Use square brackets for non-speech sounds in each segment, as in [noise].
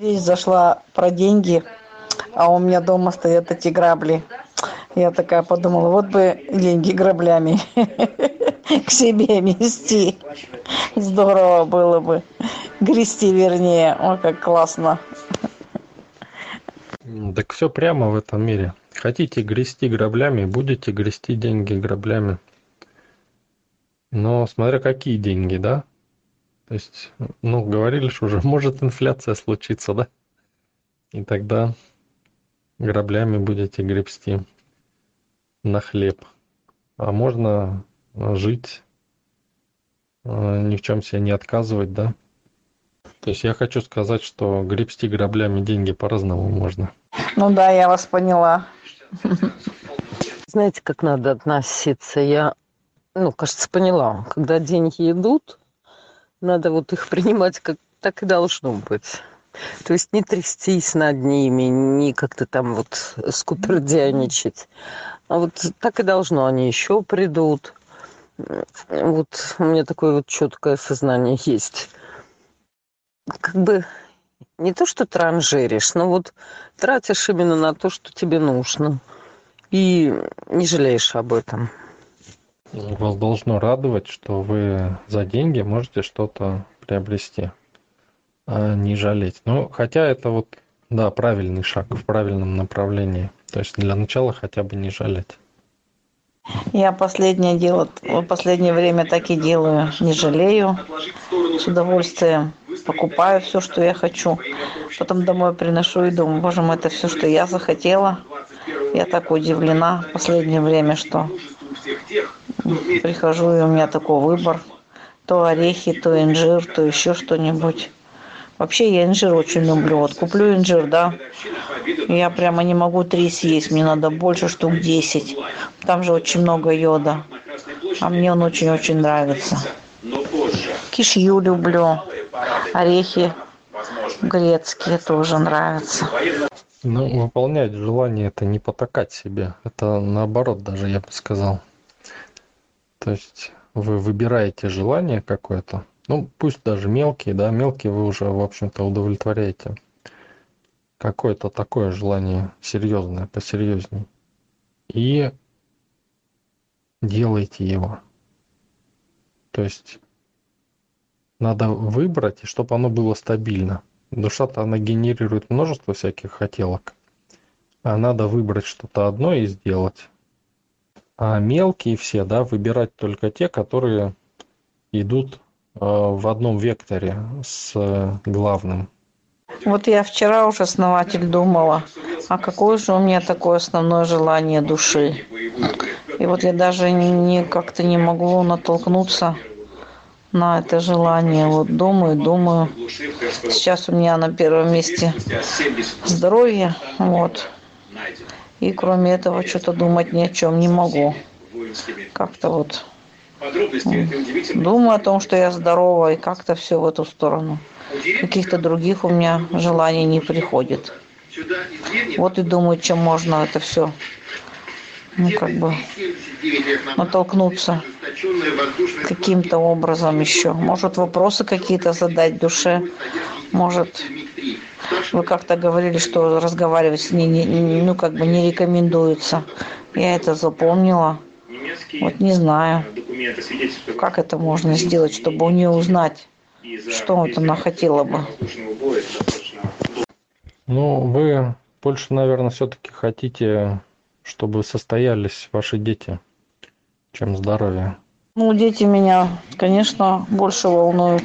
Речь зашла про деньги, а у меня дома стоят эти грабли. Я такая подумала, вот бы деньги граблями [laughs] к себе нести. Здорово было бы. Грести, вернее. Ой, как классно. Так все прямо в этом мире. Хотите грести граблями, будете грести деньги граблями. Но смотря какие деньги, да? То есть, ну, говорили же уже, [laughs] может инфляция случиться, да? И тогда граблями будете гребсти на хлеб. А можно жить, э, ни в чем себе не отказывать, да? То есть я хочу сказать, что гребсти граблями деньги по-разному можно. Ну да, я вас поняла. Знаете, как надо относиться? Я, ну, кажется, поняла. Когда деньги идут, надо вот их [laughs] принимать как так и должно быть. То есть не трястись над ними, не как-то там вот скупердяничать. А вот так и должно. Они еще придут. Вот у меня такое вот четкое сознание есть. Как бы не то, что транжиришь, но вот тратишь именно на то, что тебе нужно. И не жалеешь об этом. Вас должно радовать, что вы за деньги можете что-то приобрести, а не жалеть. Ну, хотя это вот, да, правильный шаг в правильном направлении. То есть для начала хотя бы не жалеть. Я последнее дело, в последнее время так и делаю. Не жалею. С удовольствием покупаю все, что я хочу. Потом домой приношу и думаю, боже мой, это все, что я захотела. Я так удивлена в последнее время, что прихожу, и у меня такой выбор. То орехи, то инжир, то еще что-нибудь. Вообще я инжир очень люблю. Вот куплю инжир, да, я прямо не могу три съесть, мне надо больше штук десять. Там же очень много йода. А мне он очень-очень нравится. Кишью люблю. Орехи грецкие тоже нравятся. Ну, выполнять желание это не потакать себе. Это наоборот даже, я бы сказал. То есть вы выбираете желание какое-то, ну, пусть даже мелкие, да, мелкие вы уже, в общем-то, удовлетворяете. Какое-то такое желание серьезное, посерьезней. И делайте его. То есть надо выбрать, и чтобы оно было стабильно. Душа-то она генерирует множество всяких хотелок. А надо выбрать что-то одно и сделать. А мелкие все, да, выбирать только те, которые идут э, в одном векторе с главным. Вот я вчера уже основатель думала, а какое же у меня такое основное желание души. И вот я даже не как-то не могу натолкнуться на это желание. Вот думаю, думаю. Сейчас у меня на первом месте здоровье. Вот. И кроме этого что-то думать ни о чем не могу. Как-то вот думаю о том, что я здорова, и как-то все в эту сторону. Каких-то других у меня желаний не приходит. Вот и думаю, чем можно это все ну, как бы натолкнуться каким-то образом еще. Может, вопросы какие-то задать душе, может, вы как-то говорили, что разговаривать с ней, не, ну, как бы не рекомендуется. Я это запомнила. Вот не знаю, как это можно сделать, чтобы у нее узнать, что вот она хотела бы. Ну, вы больше, наверное, все-таки хотите чтобы состоялись ваши дети, чем здоровье? Ну, дети меня, конечно, больше волнуют.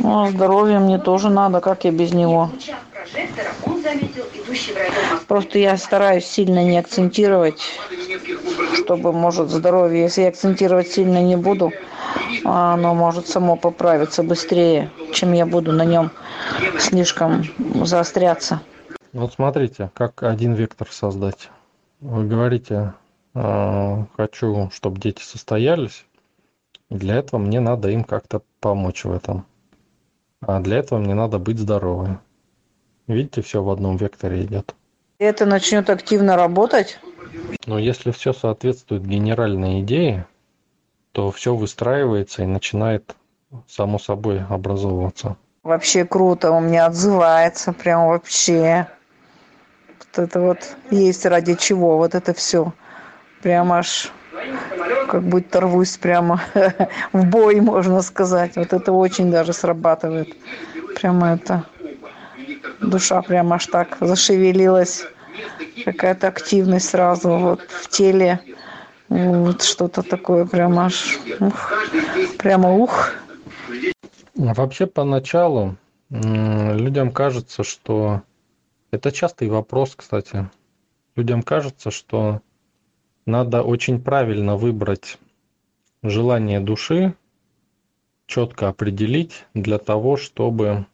Ну, а здоровье мне тоже надо, как я без него. Просто я стараюсь сильно не акцентировать, чтобы, может, здоровье, если я акцентировать сильно не буду, оно может само поправиться быстрее, чем я буду на нем слишком заостряться. Вот смотрите, как один вектор создать. Вы говорите, «А, хочу, чтобы дети состоялись. Для этого мне надо им как-то помочь в этом. А для этого мне надо быть здоровым. Видите, все в одном векторе идет. Это начнет активно работать? Но если все соответствует генеральной идее, то все выстраивается и начинает само собой образовываться. вообще круто, он мне отзывается, прям вообще. Вот это вот есть ради чего, вот это все. Прям аж как будто рвусь прямо [laughs] в бой, можно сказать. Вот это очень даже срабатывает. Прямо это душа прямо аж так зашевелилась. Какая-то активность сразу вот в теле. Вот что-то такое прямо аж ух, прямо ух. Вообще поначалу людям кажется, что это частый вопрос, кстати. Людям кажется, что надо очень правильно выбрать желание души, четко определить для того, чтобы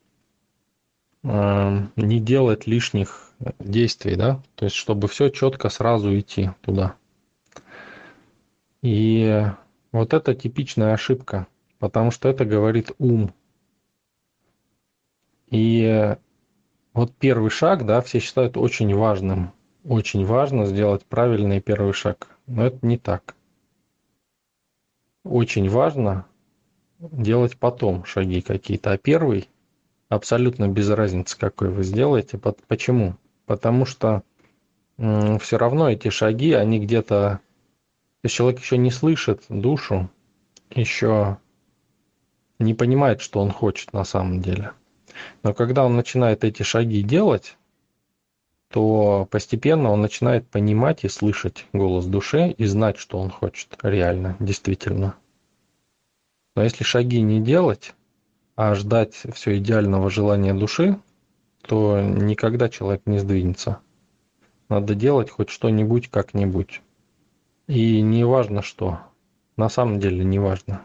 э, не делать лишних действий, да, то есть чтобы все четко сразу идти туда. И вот это типичная ошибка, потому что это говорит ум. И вот первый шаг, да, все считают очень важным. Очень важно сделать правильный первый шаг. Но это не так. Очень важно делать потом шаги какие-то. А первый абсолютно без разницы, какой вы сделаете. Почему? Потому что все равно эти шаги, они где-то если человек еще не слышит душу, еще не понимает, что он хочет на самом деле. Но когда он начинает эти шаги делать, то постепенно он начинает понимать и слышать голос души и знать, что он хочет реально, действительно. Но если шаги не делать, а ждать все идеального желания души, то никогда человек не сдвинется. Надо делать хоть что-нибудь как-нибудь. И не важно что. На самом деле не важно.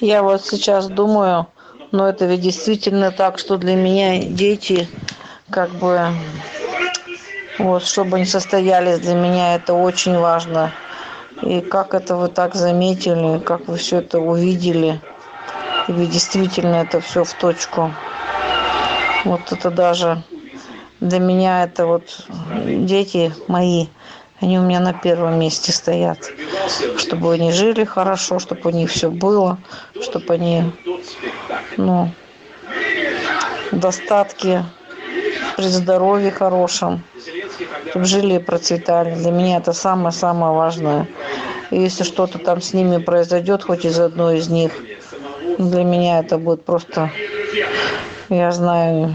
Я вот сейчас думаю, но это ведь действительно так, что для меня дети, как бы, вот, чтобы они состоялись, для меня это очень важно. И как это вы так заметили, как вы все это увидели. И ведь действительно это все в точку. Вот это даже для меня это вот дети мои, они у меня на первом месте стоят. Чтобы они жили хорошо, чтобы у них все было, чтобы они, ну, в достатке, при здоровье хорошем, чтобы жили и процветали. Для меня это самое-самое важное. И если что-то там с ними произойдет, хоть из одной из них, для меня это будет просто, я знаю,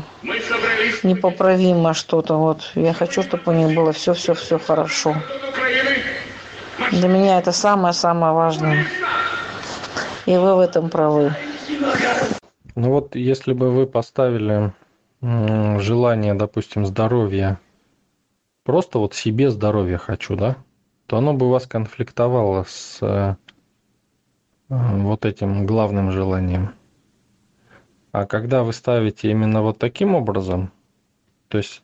непоправимо что-то. Вот я хочу, чтобы у них было все-все-все хорошо. Для меня это самое-самое важное. И вы в этом правы. Ну вот, если бы вы поставили желание, допустим, здоровья, просто вот себе здоровья хочу, да, то оно бы у вас конфликтовало с э, вот этим главным желанием. А когда вы ставите именно вот таким образом, то есть,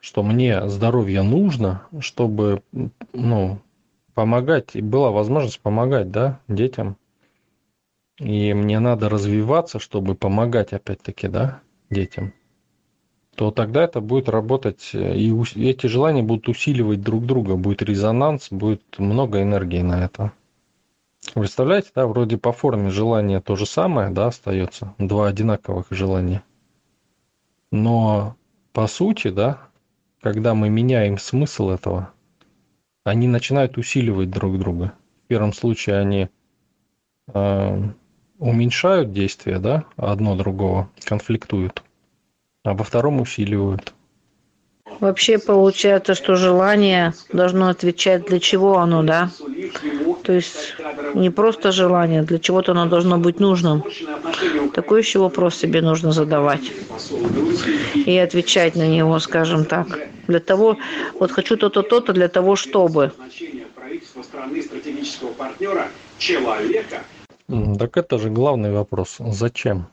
что мне здоровье нужно, чтобы, ну, помогать, и была возможность помогать, да, детям. И мне надо развиваться, чтобы помогать, опять-таки, да, детям то тогда это будет работать, и эти желания будут усиливать друг друга, будет резонанс, будет много энергии на это. Представляете, да, вроде по форме желание то же самое, да, остается, два одинаковых желания. Но по сути, да, когда мы меняем смысл этого, они начинают усиливать друг друга. В первом случае они э, уменьшают действие, да, одно другого, конфликтуют, а во втором усиливают. Вообще получается, что желание должно отвечать, для чего оно, да? То есть не просто желание, для чего-то оно должно быть нужным. Такой еще вопрос себе нужно задавать и отвечать на него, скажем так. Для того, вот хочу то-то, то-то, для того, чтобы. Так это же главный вопрос. Зачем?